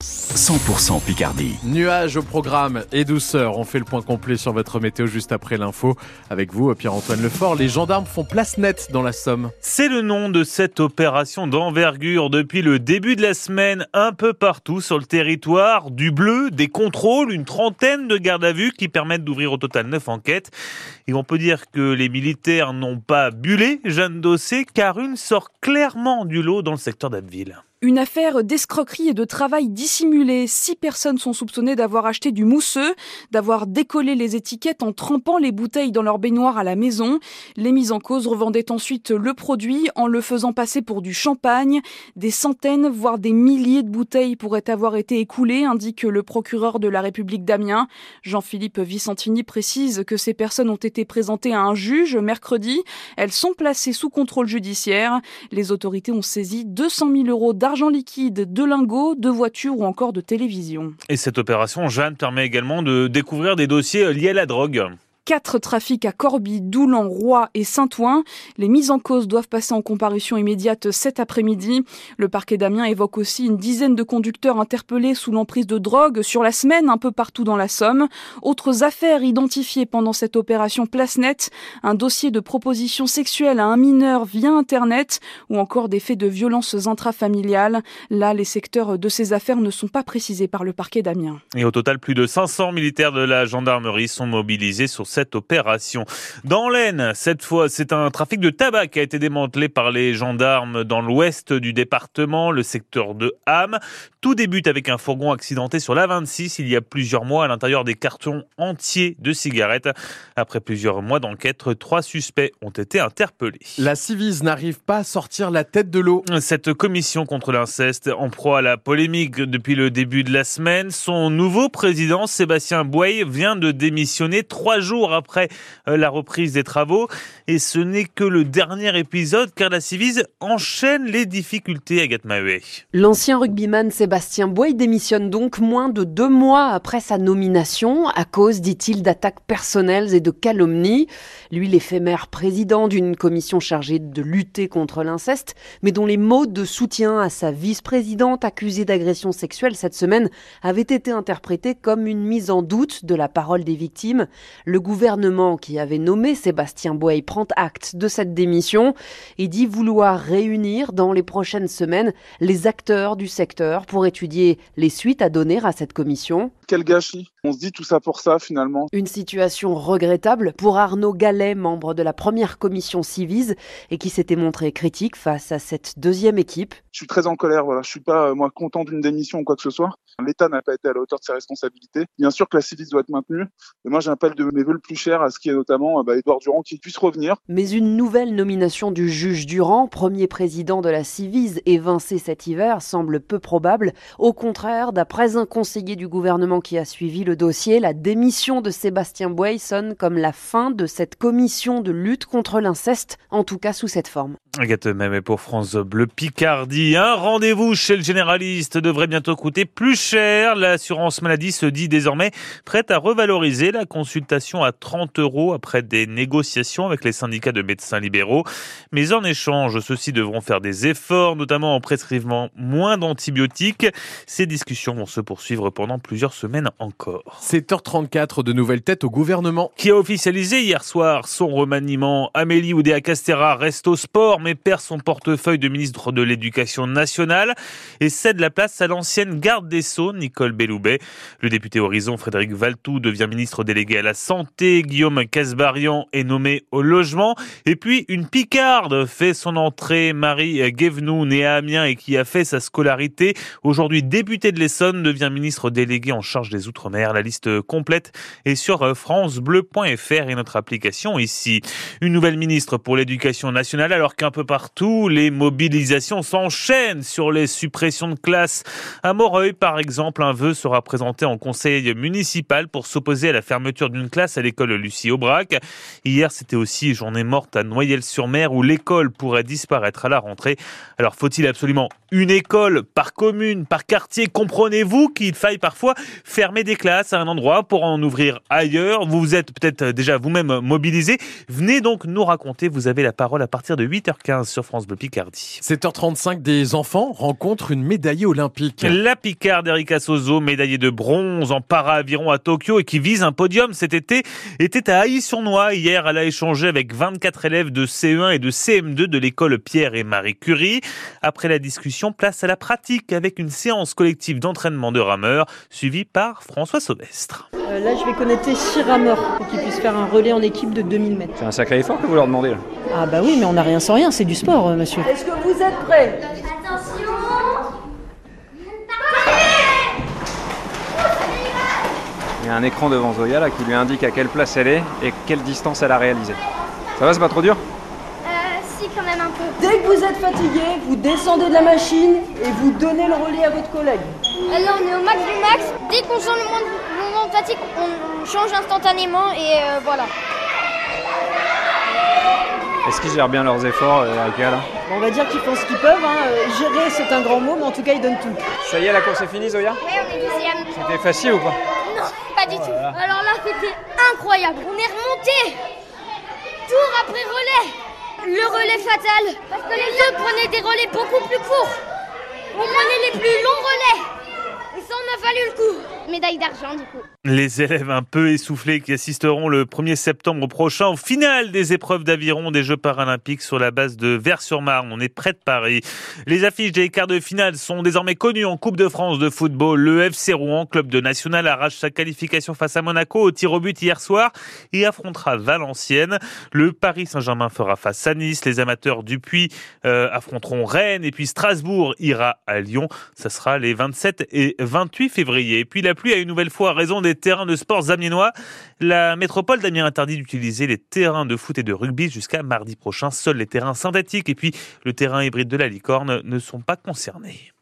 you 100% Picardie. Nuages au programme et douceur. On fait le point complet sur votre météo juste après l'info. Avec vous, Pierre-Antoine Lefort, les gendarmes font place nette dans la Somme. C'est le nom de cette opération d'envergure depuis le début de la semaine, un peu partout sur le territoire. Du bleu, des contrôles, une trentaine de gardes à vue qui permettent d'ouvrir au total neuf enquêtes. Et on peut dire que les militaires n'ont pas bulé Jeanne Dossé car une sort clairement du lot dans le secteur d'Abbeville. Une affaire d'escroquerie et de travail dissimulé. Six personnes sont soupçonnées d'avoir acheté du mousseux, d'avoir décollé les étiquettes en trempant les bouteilles dans leur baignoire à la maison. Les mises en cause revendaient ensuite le produit en le faisant passer pour du champagne. Des centaines, voire des milliers de bouteilles pourraient avoir été écoulées, indique le procureur de la République d'Amiens. Jean-Philippe Vicentini précise que ces personnes ont été présentées à un juge mercredi. Elles sont placées sous contrôle judiciaire. Les autorités ont saisi 200 000 euros d'argent liquide, de lingots, de voitures ou encore de Et cette opération, Jeanne, permet également de découvrir des dossiers liés à la drogue quatre trafics à Corbie, Doulan, Roy et Saint-Ouen. Les mises en cause doivent passer en comparution immédiate cet après-midi. Le parquet d'Amiens évoque aussi une dizaine de conducteurs interpellés sous l'emprise de drogue sur la semaine un peu partout dans la Somme. Autres affaires identifiées pendant cette opération Place Net, un dossier de proposition sexuelle à un mineur via Internet ou encore des faits de violences intrafamiliales. Là, les secteurs de ces affaires ne sont pas précisés par le parquet d'Amiens. Et au total, plus de 500 militaires de la gendarmerie sont mobilisés sur cette cette opération. Dans l'Aisne, cette fois, c'est un trafic de tabac qui a été démantelé par les gendarmes dans l'ouest du département, le secteur de Ham. Tout débute avec un fourgon accidenté sur la 26 il y a plusieurs mois à l'intérieur des cartons entiers de cigarettes. Après plusieurs mois d'enquête, trois suspects ont été interpellés. La Civise n'arrive pas à sortir la tête de l'eau. Cette commission contre l'inceste en proie à la polémique depuis le début de la semaine, son nouveau président Sébastien Boye vient de démissionner trois jours après euh, la reprise des travaux. Et ce n'est que le dernier épisode car la Civise enchaîne les difficultés, Agathe Mahé. L'ancien rugbyman Sébastien Boy démissionne donc moins de deux mois après sa nomination à cause, dit-il, d'attaques personnelles et de calomnies. Lui, l'éphémère président d'une commission chargée de lutter contre l'inceste, mais dont les mots de soutien à sa vice-présidente accusée d'agression sexuelle cette semaine avaient été interprétés comme une mise en doute de la parole des victimes. Le gouvernement qui avait nommé Sébastien Boy prend acte de cette démission et dit vouloir réunir dans les prochaines semaines les acteurs du secteur pour étudier les suites à donner à cette commission. Quel gâchis On se dit tout ça pour ça finalement. Une situation regrettable pour Arnaud Gallet, membre de la première commission Civise et qui s'était montré critique face à cette deuxième équipe. Je suis très en colère, voilà. Je suis pas, euh, moi, content d'une démission ou quoi que ce soit. L'État n'a pas été à la hauteur de ses responsabilités. Bien sûr que la Civise doit être maintenue. Et moi, j'appelle de mes voeux le plus cher à ce qui est notamment bah, Édouard Durand qui puisse revenir. Mais une nouvelle nomination du juge Durand, premier président de la Civise, évincé cet hiver, semble peu probable. Au contraire, d'après un conseiller du gouvernement qui a suivi le dossier, la démission de Sébastien Boy sonne comme la fin de cette commission de lutte contre l'inceste, en tout cas sous cette forme. Agathe même pour France Bleu Picardie. Un rendez-vous chez le généraliste devrait bientôt coûter plus cher. L'assurance maladie se dit désormais prête à revaloriser la consultation à 30 euros après des négociations avec les syndicats de médecins libéraux. Mais en échange, ceux-ci devront faire des efforts, notamment en prescrivant moins d'antibiotiques. Ces discussions vont se poursuivre pendant plusieurs semaines encore. 7h34 de nouvelles têtes au gouvernement. Qui a officialisé hier soir son remaniement. Amélie Oudéa Castera reste au sport mais perd son portefeuille de ministre de l'Éducation nationale et cède la place à l'ancienne garde des Sceaux, Nicole Belloubet. Le député Horizon Frédéric Valtou devient ministre délégué à la Santé. Guillaume Casbarian est nommé au logement. Et puis une picarde fait son entrée. Marie Guévenoux, née à Amiens et qui a fait sa scolarité. Aujourd'hui députée de l'Essonne, devient ministre délégué en charge des Outre-mer. La liste complète est sur euh, francebleu.fr et notre application ici. Une nouvelle ministre pour l'éducation nationale alors qu'un peu partout, les mobilisations s'enchaînent sur les suppressions de classes. À Moreuil, par exemple, un vœu sera présenté en conseil municipal pour s'opposer à la fermeture d'une classe à l'école Lucie Aubrac. Hier, c'était aussi journée morte à Noyelles-sur-Mer où l'école pourrait disparaître à la rentrée. Alors faut-il absolument une école par commune, par quartier? Comprenez-vous qu'il faille parfois fermer des classes? Place à un endroit pour en ouvrir ailleurs. Vous vous êtes peut-être déjà vous-même mobilisé. Venez donc nous raconter. Vous avez la parole à partir de 8h15 sur France Bleu Picardie. 7h35, des enfants rencontrent une médaillée olympique. La Picarde Erika Sozo, médaillée de bronze en para-aviron à Tokyo et qui vise un podium cet été, était à Haï-sur-Noix. Hier, elle a échangé avec 24 élèves de CE1 et de CM2 de l'école Pierre et Marie Curie. Après la discussion, place à la pratique avec une séance collective d'entraînement de rameurs suivie par François Sauvestre. Euh, là, je vais connecter 6 rameurs pour qu'ils puissent faire un relais en équipe de 2000 mètres. C'est un sacré effort que vous leur demandez là. Ah bah oui, mais on n'a rien sans rien, c'est du sport, euh, monsieur. Est-ce que vous êtes prêts? Attention Il y a un écran devant Zoya là qui lui indique à quelle place elle est et quelle distance elle a réalisé. Ça va, c'est pas trop dur? Euh, si, quand même un peu. Dès que vous êtes fatigué, vous descendez de la machine et vous donnez le relais à votre collègue. Là, on est au max du max. Dès qu'on sent le moment de, fatigue, on change instantanément et euh, voilà. Est-ce qu'ils gèrent bien leurs efforts, euh, Erika là? On va dire qu'ils font ce qu'ils peuvent. hein. Euh, Gérer, c'est un grand mot, mais en tout cas, ils donnent tout. Ça y est, la course est finie, Zoya? Oui, on est deuxième. C'était facile ou pas? Non, pas du tout. Alors là, c'était incroyable. On est remonté tour après relais. Le relais fatal. Parce que les deux prenaient des relais beaucoup plus courts. On prenait les plus longs relais. Ça, on a valu le coup. Médaille d'argent, du coup. Les élèves un peu essoufflés qui assisteront le 1er septembre prochain au final des épreuves d'aviron des Jeux paralympiques sur la base de Vers-sur-Marne. On est près de Paris. Les affiches des quarts de finale sont désormais connues en Coupe de France de football. Le FC Rouen, club de national, arrache sa qualification face à Monaco au tir au but hier soir et affrontera Valenciennes. Le Paris Saint-Germain fera face à Nice. Les amateurs du Puy euh, affronteront Rennes et puis Strasbourg ira à Lyon. Ça sera les 27 et 28 février. Puis la pluie a une nouvelle fois raison des terrains de sport amiénois. La métropole d'Amiens interdit d'utiliser les terrains de foot et de rugby jusqu'à mardi prochain. Seuls les terrains synthétiques et puis le terrain hybride de la licorne ne sont pas concernés.